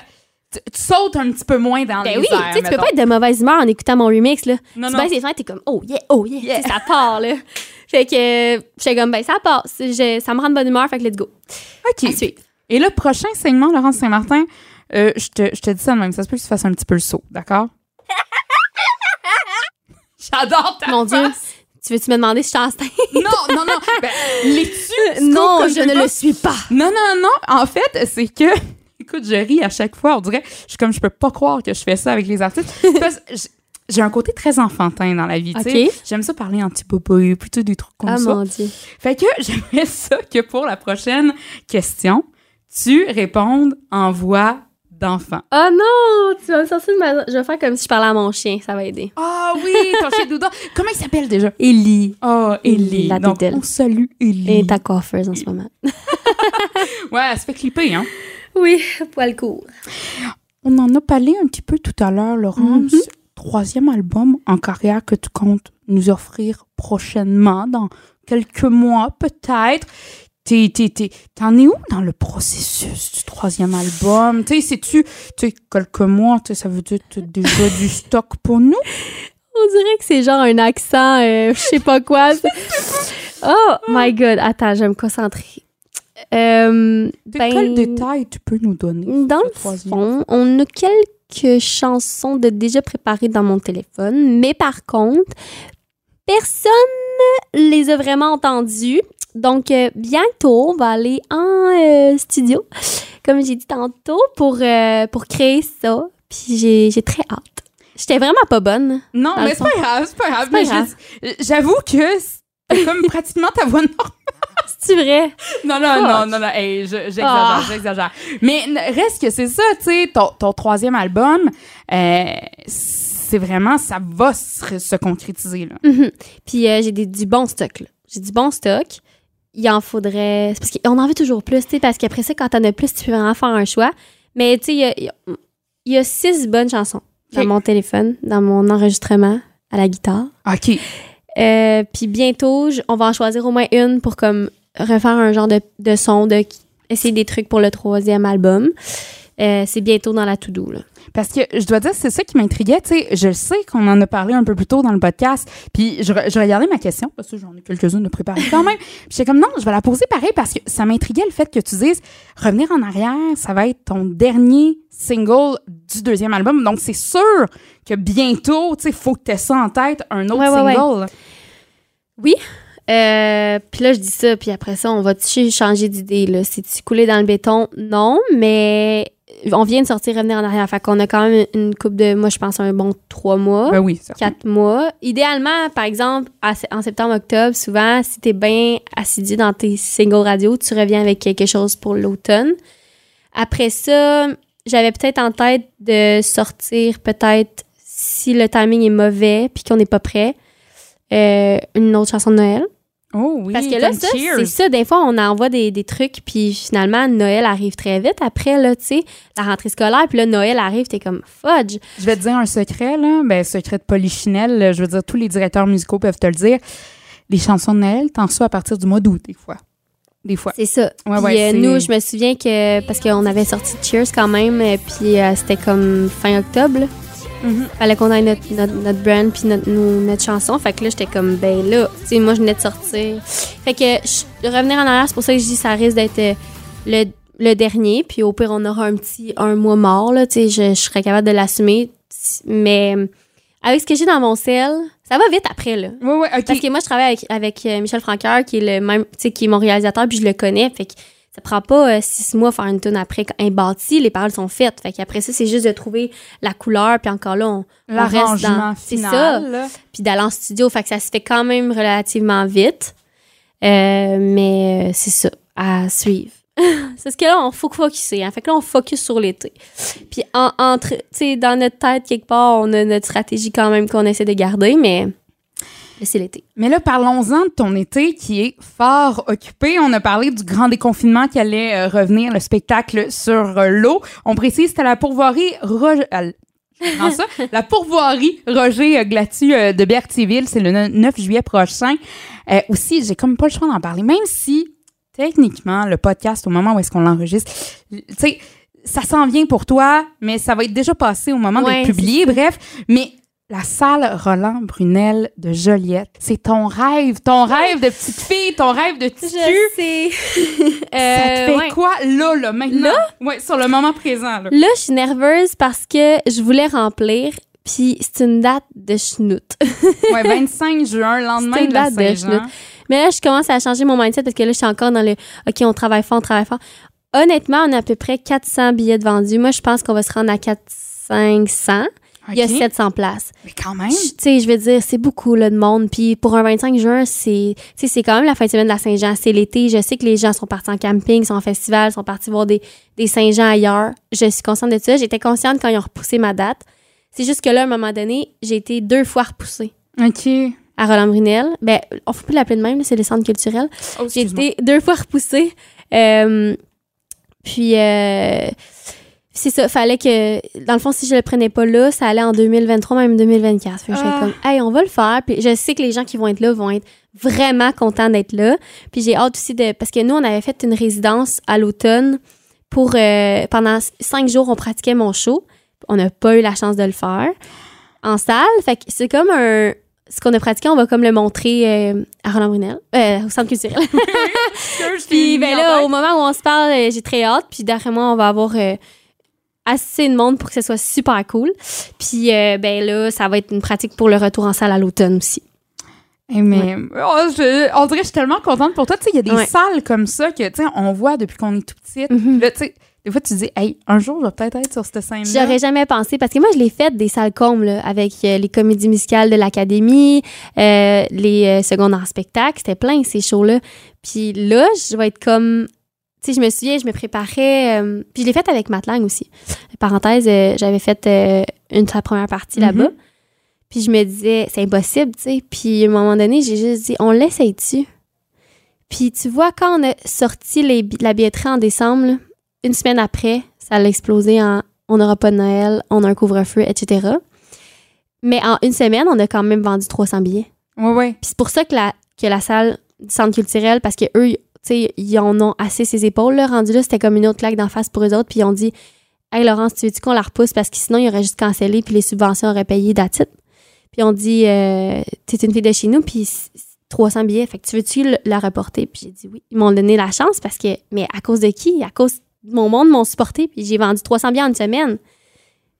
Tu, tu sautes un petit peu moins dans Ben les oui, airs, tu sais, tu peux pas être de mauvaise humeur en écoutant mon remix, là. Non, tu non. baisses les fenêtres, t'es comme, oh yeah, oh yeah. Tu ça part, là. Fait que, j'étais comme, ben, ça passe. Je- ça me rend de bonne humeur, fait que let's go. OK. À suivre. Et le prochain segment, Laurence Saint-Martin, euh, je, te, je te dis ça de même. Ça se peut que tu fasses un petit peu le saut, d'accord? J'adore ta Mon Dieu. Tu veux-tu me demander si je suis? Non, non, non. Ben, l'es-tu? non, comme je ne le suis pas. Non, non, non. En fait, c'est que. Écoute, je ris à chaque fois. On dirait. Je suis comme, je peux pas croire que je fais ça avec les artistes. Parce j'ai un côté très enfantin dans la vie, tu sais. OK. J'aime ça parler en petit popo, plutôt des trucs comme Ah, ça. mon Dieu. Fait que j'aimerais ça que pour la prochaine question, tu répondes en voix d'enfant. Oh non, tu vas me sortir de ma... Je vais faire comme si je parlais à mon chien, ça va aider. Ah oui, ton chien Douda. Comment il s'appelle déjà? Ellie. Oh, Ellie. La Donc, on salue Ellie. Et ta coiffeuse en ce moment. Ouais, elle se fait clipper, hein? Oui, poil court. On en a parlé un petit peu tout à l'heure, Laurence. Mhm. Troisième album en carrière que tu comptes nous offrir prochainement, dans quelques mois peut-être. T'en es où dans le processus du troisième album? Tu sais, sais-tu, tu sais, quelques mois, ça veut dire que déjà du stock pour nous? On dirait que c'est genre un accent, euh, je sais pas quoi. oh my god, attends, je vais me concentrer. Euh, De ben, quel détail tu peux nous donner? Dans le fond, on a quelques chansons de déjà préparées dans mon téléphone, mais par contre, personne les a vraiment entendues. Donc, euh, bientôt, on va aller en euh, studio, comme j'ai dit tantôt, pour, pour créer ça. Puis j'ai très hâte. J'étais vraiment pas bonne. Non, mais c'est pas grave, c'est pas grave. J'avoue que c'est comme pratiquement ta voix normale. C'est vrai? Non, non, non, non, non, hey, je- j'exagère, Ah. j'exagère. Mais reste que c'est ça, tu sais, ton, ton troisième album, euh, c'est vraiment, ça va se, se concrétiser, là. Mhm. Puis euh, j'ai des- du bon stock. là. J'ai du bon stock. Il en faudrait. parce qu'on en veut toujours plus, tu sais, parce qu'après ça, quand t'en as plus, tu peux vraiment faire un choix. Mais tu sais, il y a, il y a- il y a six bonnes chansons dans mon téléphone, dans mon enregistrement à la guitare. OK. Euh, puis bientôt, on va en choisir au moins une pour comme refaire un genre de, de son, de essayer des trucs pour le troisième album. Euh, c'est bientôt dans la to-do. Parce que je dois dire, c'est ça qui m'intriguait, tu sais, je sais qu'on en a parlé un peu plus tôt dans le podcast, puis je, re- je regardais ma question, parce que j'en ai quelques-unes de préparées quand même, puis j'étais comme, non, je vais la poser pareil, parce que ça m'intriguait le fait que tu dises, revenir en arrière, ça va être ton dernier single du deuxième album, donc c'est sûr que bientôt, tu sais, faut que tu aies ça en tête, un autre Ouais, ouais, ouais. Single. Euh, puis là, je dis ça, puis après ça, on va-tu changer d'idée, là? C'est-tu coulé dans le béton? Non, mais on vient de sortir Revenir en arrière. Fait qu'on a quand même une coupe de, moi, je pense, un bon trois mois, Ben oui, certain. quatre mois. Idéalement, par exemple, en septembre-octobre, souvent, si t'es bien assidu dans tes singles radio, tu reviens avec quelque chose pour l'automne. Après ça, j'avais peut-être en tête de sortir, peut-être, si le timing est mauvais, puis qu'on n'est pas prêt, euh, une autre chanson de Noël. Oh oui, Parce que là, ça, c'est ça. Des fois, on envoie des, des trucs, puis finalement, Noël arrive très vite. Après, là, tu sais, la rentrée scolaire, puis là, Noël arrive, t'es comme fudge. Je vais te dire un secret, là. Ben, secret de polichinelle. là. Je veux dire, tous les directeurs musicaux peuvent te le dire. Les chansons de Noël, t'en ça à partir du mois d'août, des fois. Des fois. C'est ça. Ouais, puis ouais, euh, nous, je me souviens que, parce qu'on avait sorti Cheers quand même, euh, puis euh, c'était comme fin octobre. là. Mhm. Fallait qu'on ait notre, notre, notre brand puis notre, notre chanson. Fait que là, j'étais comme, ben là, tu sais, moi, je venais de sortir. Fait que je- revenir en arrière, c'est pour ça que je dis ça risque d'être euh, le, le dernier. Puis au pire, on aura un petit un mois mort, là, tu sais, je, je serais capable de l'assumer. Mais avec ce que j'ai dans mon sel, ça va vite après, là. Ouais, ouais, OK. Parce que moi, je travaille avec, avec euh, Michel Franqueur, qui est le même, tu sais, qui est mon réalisateur, puis je le connais. Fait que ça prend pas euh, six mois faire une tune après un bâti, les paroles sont faites. Fait qu'après ça, c'est juste de trouver la couleur, puis encore là, on, on reste dans- c'est final. ça. puis d'aller en studio. Fait que ça se fait quand même relativement vite. Euh, mais euh, c'est ça, à suivre. c'est ce que là, on faut focuser. Hein. Fait que là, on focus sur l'été. Puis, en, entre, tu sais, dans notre tête, quelque part, on a notre stratégie quand même qu'on essaie de garder, mais mais c'est l'été. Mais là, parlons-en de ton été qui est fort occupé. On a parlé du grand déconfinement qui allait euh, revenir, le spectacle sur euh, l'eau. On précise, c'était la pourvoirie Roger... euh, ça? la pourvoirie Roger euh, Glatu de Berthierville. C'est le ne- 9 juillet prochain. Aussi, j'ai comme pas le choix d'en parler, même si, techniquement, le podcast, au moment où est-ce qu'on l'enregistre, tu sais, ça s'en vient pour toi, mais ça va être déjà passé au moment Ouais, d'être publié. Bref, mais la salle Roland Brunel de Joliette, c'est ton rêve, ton rêve de petite fille, ton rêve de petit cul. sais. Ça te Euh, fait ouais. quoi là, là, maintenant? Ouais, sur le moment présent, là. Là, je suis nerveuse parce que je voulais remplir, puis c'est une date de schnout. Ouais, 25 juin, lendemain une de la date de Saint-Jean. Mais là, je commence à changer mon mindset parce que là, je suis encore dans le OK, on travaille fort, on travaille fort. Honnêtement, on a à peu près 400 billets de vendus. Moi, je pense qu'on va se rendre à 4 500. Il y a Ok. 700 places. Mais quand même. Tu sais, je veux dire, c'est beaucoup là, de monde. Puis pour un 25 juin, c'est c'est quand même la fin de semaine de la Saint-Jean. C'est l'été. Je sais que les gens sont partis en camping, sont en festival, sont partis voir des, des Saint-Jean ailleurs. Je suis consciente de ça. J'étais consciente quand ils ont repoussé ma date. C'est juste que là, à un moment donné, j'ai été deux fois repoussée OK. à Roland Brunel. Ben, on ne peut plus l'appeler de même, c'est le centre culturel. Oh, J'ai été deux fois repoussée. Euh, puis, euh, c'est ça. Fallait que, dans le fond, si je le prenais pas là, ça allait en 2023, même 2024. Fait que Ah. comme, hey, on va le faire. Puis, je sais que les gens qui vont être là vont être vraiment contents d'être là. Puis, j'ai hâte aussi de. Parce que nous, on avait fait une résidence à l'automne pour. euh, pendant cinq jours, on pratiquait mon show. On n'a pas eu la chance de le faire en salle. Fait que c'est comme un. Ce qu'on a pratiqué, on va comme le montrer euh, à Roland Brunel, euh, au centre culturel. Puis ben là, au moment où on se parle, euh, j'ai très hâte. Puis d'après moi, on va avoir euh, assez de monde pour que ce soit super cool. Puis euh, ben là, ça va être une pratique pour le retour en salle à l'automne aussi. Eh, mais oh, je- on dirait que je suis tellement contente pour toi. Tu sais, il y a des Ouais. salles comme ça que, tu sais, on voit depuis qu'on est tout petite. Mhm. Là, tu sais, des fois, tu dis, hey, un jour, je vais peut-être être sur cette scène-là. J'aurais jamais pensé parce que moi je l'ai fait des salles combles là, avec euh, les comédies musicales de l'académie, euh, les euh, secondaires en spectacle, c'était plein ces shows là. Puis là, je vais être comme tu sais je me souviens, je me préparais euh, puis je l'ai fait avec Matlang aussi. Parenthèse, euh, j'avais fait euh, une sa première partie Mhm. là-bas. Puis je me disais c'est impossible, tu sais. Puis à un moment donné, j'ai juste dit on l'essaye-tu? Puis tu vois quand on a sorti les, la billetterie en décembre, là, une semaine après, ça l'a explosé en on n'aura pas de Noël, on a un couvre-feu, etc. Mais en une semaine, on a quand même vendu 300 billets. Ouais, ouais. Puis c'est pour ça que la, que la salle du centre culturel, parce que eux, tu sais, ils en ont assez ses épaules, là, rendu là, c'était comme une autre claque d'en face pour eux autres, puis ils ont dit Hey Laurence, tu veux-tu qu'on la repousse? Parce que sinon, il aurait juste cancellé, puis les subventions auraient payé d'attitude. Puis on dit euh, T'es une fille de chez nous, puis c- c- 300 billets, fait que tu veux-tu la reporter Puis j'ai dit oui. Ils m'ont donné la chance parce que, mais à cause de qui? À cause de mon monde m'ont supporté, puis j'ai vendu 300 billets en une semaine.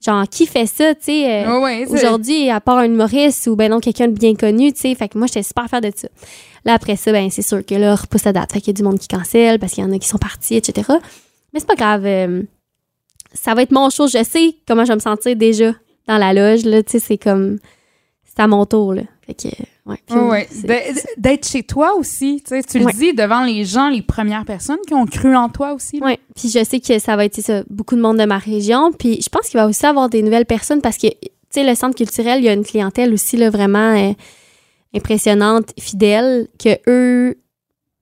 Genre, qui fait ça, tu sais euh, Ouais, aujourd'hui, à part un humoriste ou ben non, quelqu'un de bien connu, tu sais. Fait que moi, j'étais super fière de ça. Là, après ça, ben c'est sûr que là, on repousse la date. Fait qu'il y a du monde qui cancelle parce qu'il y en a qui sont partis, etc. Mais c'est pas grave. euh, ça va être mon show. Je sais comment je vais me sentir déjà dans la loge, là. Tu sais, c'est comme... C'est à mon tour, là. Fait que, ouais. D'être chez toi aussi, tu sais, tu le Ouais. dis devant les gens, les premières personnes qui ont cru en toi aussi. Ouais. Puis je sais que ça va être ça, beaucoup de monde de ma région. Puis je pense qu'il va aussi avoir des nouvelles personnes parce que, tu sais, le centre culturel, il y a une clientèle aussi là, vraiment euh, impressionnante, fidèle, que eux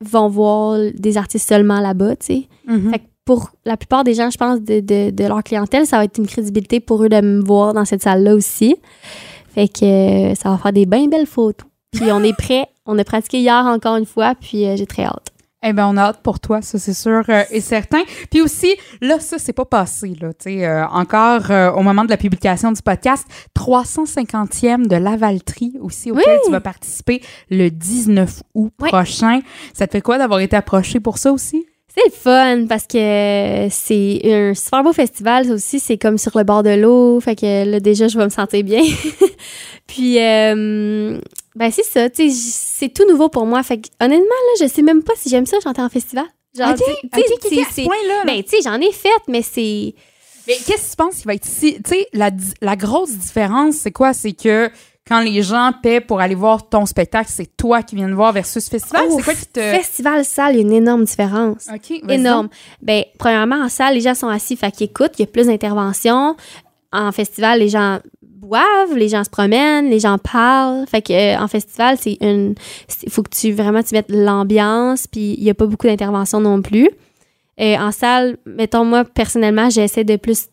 vont voir des artistes seulement là-bas, tu sais. Mhm. Fait que pour la plupart des gens, je pense, de, de, de leur clientèle, ça va être une crédibilité pour eux de me voir dans cette salle-là aussi. Fait que euh, ça va faire des bien belles photos. Puis on est prêt. On a pratiqué hier encore une fois, puis euh, j'ai très hâte. Eh ben, on a hâte pour toi, ça, c'est sûr euh, et certain. Puis aussi, là, ça, c'est pas passé, là. Tu sais, euh, encore euh, au moment de la publication du podcast, 350e de Lavaltrie aussi, auquel tu vas participer le 19 août Oui. prochain. Ça te fait quoi d'avoir été approché pour ça aussi? C'est le fun parce que c'est un super beau festival. Ça aussi, c'est comme sur le bord de l'eau. Fait que là, déjà, je vais me sentir bien. Puis, euh, ben, c'est ça. Tu sais, c'est tout nouveau pour moi. Fait que, honnêtement, là, je sais même pas si j'aime ça chanter en festival. Genre, tu sais, à ce point-là. là. Ben, tu sais, j'en ai fait, mais c'est. Mais qu'est-ce que tu penses qui va être si. Tu sais, la, la grosse différence, c'est quoi? C'est que quand les gens paient pour aller voir ton spectacle, c'est toi qui viens de voir versus festival? Oh, c'est quoi qui te. Festival, salle, il y a une énorme différence. OK, Énorme. Ben, premièrement, en salle, les gens sont assis, fait qu'ils écoutent, il y a plus d'interventions. En festival, les gens boivent, les gens se promènent, les gens parlent. Fait que euh, en festival, c'est une il faut que tu vraiment tu mettes l'ambiance, puis il y a pas beaucoup d'interventions non plus. Et en salle, mettons moi personnellement, j'essaie de plus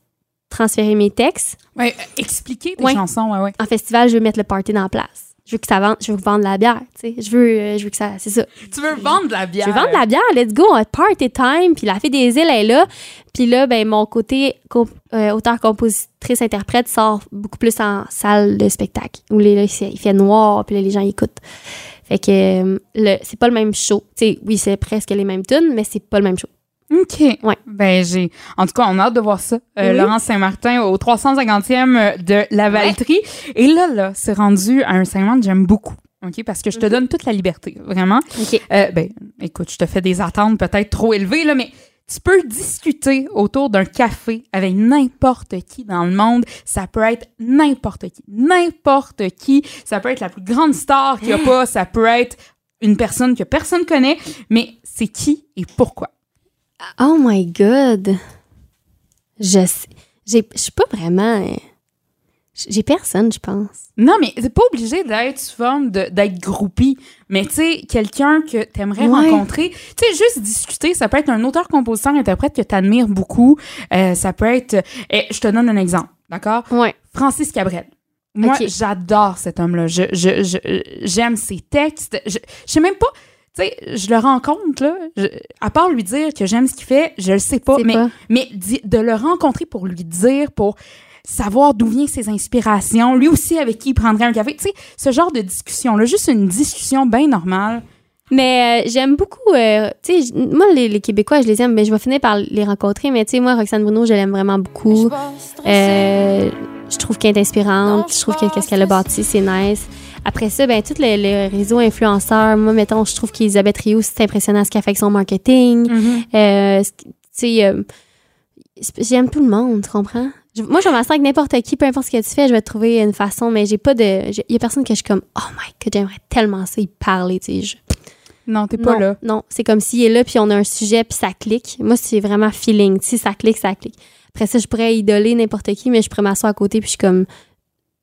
transférer mes textes. Ouais, euh, expliquer tes Ouais. chansons, ouais, ouais. En festival, je veux mettre le party dans la place. Je veux que ça vende, je veux vendre de la bière, tu sais. Je veux euh, je veux que ça c'est ça. Tu veux vendre de la bière. Je veux vendre de la bière, let's go, on party time. Puis la fille des îles est là. Puis là, ben mon côté comp- euh, auteur, compositrice, interprète sort beaucoup plus en salle de spectacle. Où les, là, il fait- noir, puis là, les gens écoutent. Fait que euh, le, c'est pas le même show. Tu sais, oui, c'est presque les mêmes tunes, mais c'est pas le même show. OK. Ouais. Ben, j'ai. En tout cas, on a hâte de voir ça. Euh, Oui. Laurence Saint-Martin au 350e de la Valtrie. Et là, là, c'est rendu à un segment que j'aime beaucoup. OK? Parce que je te Mhm. donne toute la liberté, vraiment. OK. Euh, ben, écoute, je te fais des attentes peut-être trop élevées, là, mais tu peux discuter autour d'un café avec n'importe qui dans le monde. Ça peut être n'importe qui. N'importe qui. Ça peut être la plus grande star qu'il n'y a pas. Ça peut être une personne que personne connaît. Mais c'est qui et pourquoi? Oh my God. Je sais. Je suis pas vraiment. euh, J'ai personne, je pense. Non, mais c'est pas obligé d'être sous forme de- d'être groupie. Mais tu sais, quelqu'un que t'aimerais Ouais. rencontrer, tu sais, juste discuter, ça peut être un auteur, compositeur, interprète que t'admires beaucoup. Euh, ça peut être... eh, je te donne un exemple, d'accord? Ouais. Francis Cabrel. Moi, j'adore cet homme-là. Je, je, je- j'aime ses textes. Je, je sais même pas... Tu sais, je le rencontre, là. je- à part lui dire que j'aime ce qu'il fait, je le sais pas. Mais, pas. mais di- de le rencontrer pour lui dire, pour savoir d'où viennent ses inspirations, lui aussi avec qui il prendrait un café. Tu sais, ce genre de discussion-là, juste une discussion bien normale. Mais euh, j'aime beaucoup, euh, tu sais, j- moi, les, les Québécois, je les aime, mais je vais finir par les rencontrer. Mais tu sais, moi, Roxane Bruno, je l'aime vraiment beaucoup. Euh, je trouve qu'elle est inspirante. Je trouve que qu'est-ce qu'elle a bâti, c'est nice. Après ça, ben, tout le, le réseau influenceur, moi, mettons, je trouve qu'Elisabeth Rioux, c'est impressionnant ce qu'elle fait avec son marketing. Euh, ce- tu sais, euh, j'aime tout le monde, tu comprends? Je- moi, je vais m'asseoir avec n'importe qui, peu importe ce que tu fais, je vais trouver une façon, mais j'ai pas de. Il y a personne que je suis comme, oh my god, j'aimerais tellement ça y parler, tu sais. je- Non, t'es pas non, là. Non, c'est comme s'il est là, puis on a un sujet, puis ça clique. Moi, c'est vraiment feeling. Si ça clique, ça clique. Après ça, je pourrais idoler n'importe qui, mais je pourrais m'asseoir à côté, puis je suis comme,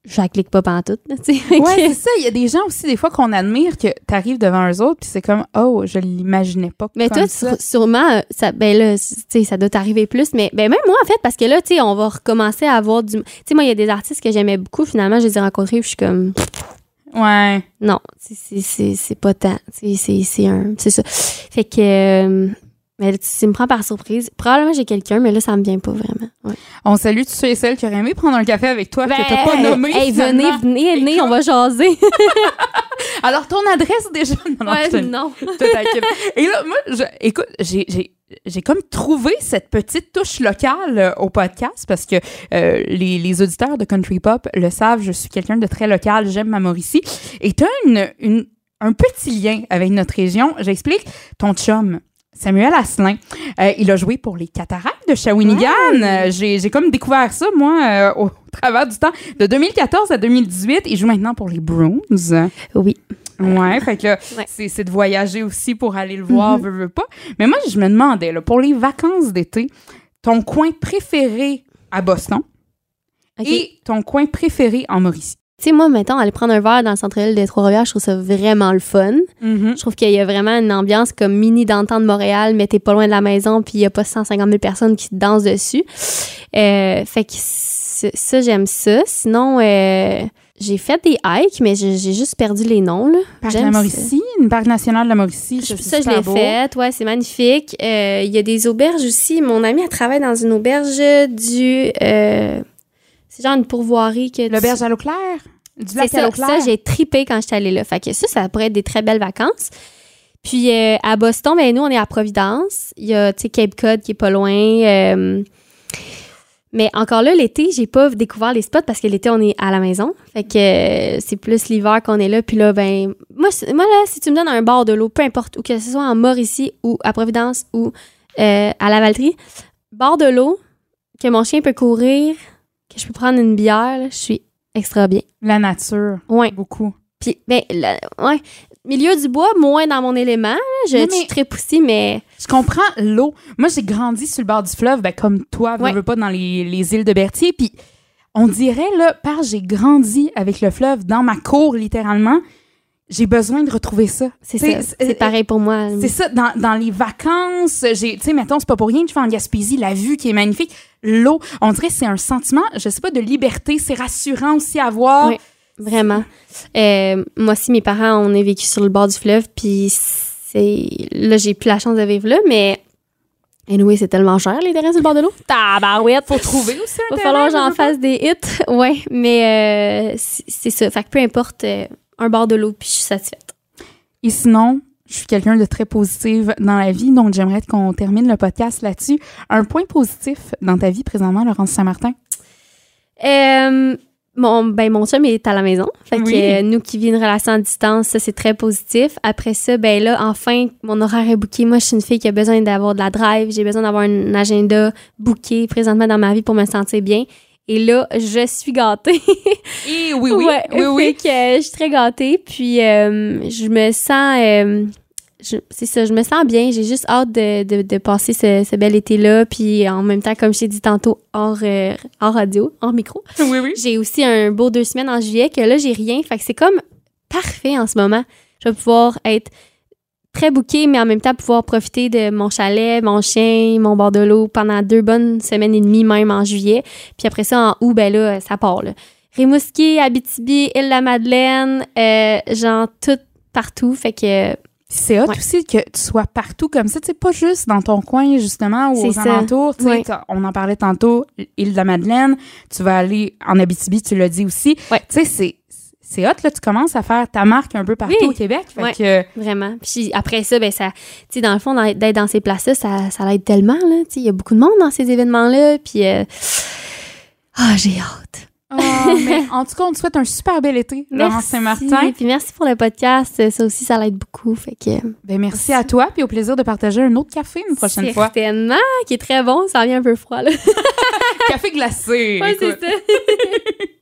je la clique pas pantoute, là, tu. Fait Ouais, c'est ça. Il y a des gens aussi, des fois, qu'on admire, que t'arrives devant eux autres, puis c'est comme, oh, je l'imaginais pas. Mais comme toi, ça. sûrement, euh, ça, ben là, tu ça doit t'arriver plus. Mais ben même moi, en fait, parce que là, tu sais, on va recommencer à avoir du. Tu sais, moi, il y a des artistes que j'aimais beaucoup. Finalement, je les ai rencontrés, puis je suis comme, Ouais. non, c'est- pas tant. Tu c'est un. C'est ça. Fait que. euh, mais tu, me prends par surprise. Probablement, j'ai quelqu'un, mais là, ça me vient pas vraiment. Ouais. On salue tous ceux et celles qui auraient aimé prendre un café avec toi, que t'as pas Ben, nommé. Hey, venez, venez, venez, on va jaser. Alors, ton adresse déjà. Non, je te- non. Et là, moi, je- écoute, j'ai, j'ai, j'ai comme trouvé cette petite touche locale euh, au podcast parce que euh, les, les auditeurs de Country Pop le savent, je suis quelqu'un de très local, j'aime ma Mauricie. Et tu as une, une, un petit lien avec notre région. J'explique. Ton chum, Samuel Asselin, euh, il a joué pour les Cataractes de Shawinigan. Euh, j'ai, comme découvert ça, moi, euh, au travers du temps. De 2014 à 2018, il joue maintenant pour les Bruins. Oui. Ouais, fait que Ouais. c'est, de voyager aussi pour aller le voir, veux, veux pas. Mais moi, je me demandais, là, pour les vacances d'été, ton coin préféré à Boston et ton coin préféré en Mauricie? Tu sais, moi, mettons, aller prendre un verre dans le centre-ville de Trois-Rivières, je trouve ça vraiment le fun. Je trouve qu'il y a vraiment une ambiance comme mini d'antan de Montréal, mais t'es pas loin de la maison, puis il y a pas 150 000 personnes qui dansent dessus. Euh, fait que ça, j'aime ça. Sinon, euh, j'ai fait des hikes, mais j'ai juste perdu les noms, là. Parc de la ça. Mauricie, une parc nationale de la Mauricie. Je- Ça, je l'ai fait. Ouais, c'est magnifique. Euh, Il y a des auberges aussi. Mon ami, elle travaille dans une auberge du... c'est genre une pourvoirie que... tu- L'auberge à l'eau claire? Du lac à l'eau claire? ça j'ai tripé quand j'étais allée là. Fait que ça, ça pourrait être des très belles vacances. Puis euh, à Boston, ben nous, on est à Providence. Il y a, tu sais, Cape Cod qui est pas loin. euh, mais encore là, l'été, j'ai pas découvert les spots parce que l'été, on est à la maison. Fait que euh, c'est plus l'hiver qu'on est là. Puis là, ben, moi, là, si tu me donnes un bord de l'eau, peu importe, où que ce soit en Mauricie ou à Providence ou à la Valtrie, bord de l'eau, que mon chien peut courir, que je peux prendre une bière, là, je suis extra bien. La nature, Ouais. beaucoup. Puis, ben, le- ouais. Milieu du bois, moins dans mon élément. là. Je Non, suis très poussée, mais Je comprends l'eau. Moi, j'ai grandi sur le bord du fleuve, ben, comme toi, Ouais. veux pas dans les, les îles de Berthier. Puis on dirait, là, par j'ai grandi avec le fleuve dans ma cour, littéralement, j'ai besoin de retrouver ça. c'est ça. C'est pareil pour moi. C'est ça, dans, dans les vacances, j'ai, tu sais, mettons, c'est pas pour rien que je vais en Gaspésie, la vue qui est magnifique, l'eau, on dirait que c'est un sentiment, je sais pas, de liberté, c'est rassurant aussi à voir. Oui. Vraiment. Euh, moi aussi, mes parents, on est vécu sur le bord du fleuve, puis c'est... Là, j'ai plus la chance de vivre là, mais... Anyway, c'est tellement cher, les terrains sur le bord de l'eau. Tabarouette! Faut trouver aussi un Va falloir que je j'en fasse des hits. Ouais, mais euh, c'est c'est ça. Fait que peu importe, euh, un bord de l'eau, puis je suis satisfaite. Et sinon, je suis quelqu'un de très positive dans la vie, donc j'aimerais qu'on termine le podcast là-dessus. Un point positif dans ta vie présentement, Laurence Saint-Martin? Euh, mon, ben, mon chum est à la maison. Fait que euh, nous qui vivons une relation à distance, ça, c'est très positif. Après ça, ben là, enfin, mon horaire est booké. Moi, je suis une fille qui a besoin d'avoir de la drive. J'ai besoin d'avoir un agenda booké présentement dans ma vie pour me sentir bien. Et là, je suis gâtée. Et oui, oui, Ouais, oui, oui. Fait que euh, je suis très gâtée. Puis, euh, je me sens... euh, c'est ça, je me sens bien. J'ai juste hâte de, de, de passer ce, ce bel été-là. Puis, en même temps, comme je t'ai dit tantôt, hors, hors radio, hors micro, Oui, oui. j'ai aussi un beau deux semaines en juillet que là, j'ai rien. Fait que c'est comme parfait en ce moment. Je vais pouvoir être très bouquée, mais en même temps pouvoir profiter de mon chalet, mon chien, mon bord de l'eau pendant deux bonnes semaines et demie, même en juillet. Puis après ça, en août, ben là, ça part. Là. Rimouski, Abitibi, Île-la-Madeleine, euh, genre tout partout. Fait que C'est hot Ouais. aussi que tu sois partout comme ça, tu sais, pas juste dans ton coin, justement, ou aux alentours. tu sais, Ouais. On en parlait tantôt, île de la Madeleine, tu vas aller en Abitibi, tu l'as dit aussi. Ouais. Tu sais, c'est- c'est hot, là, tu commences à faire ta marque un peu partout Oui. au Québec. Fait Ouais. que, Vraiment. Puis après ça, ben ça, tu sais, dans le fond, d'être dans ces places-là, ça, ça l'aide tellement, là. Tu sais, il y a beaucoup de monde dans ces événements-là. Puis, euh, ah, j'ai hâte. Ah, mais en tout cas, on te souhaite un super bel été, Laurence Saint-Martin. Puis merci pour le podcast. Ça aussi, ça l'aide beaucoup. Fait que. Ben, merci à toi, puis au plaisir de partager un autre café une prochaine fois. Certainement, qui est très bon. Ça vient un peu froid, là. Café glacé. Ouais, c'est ça.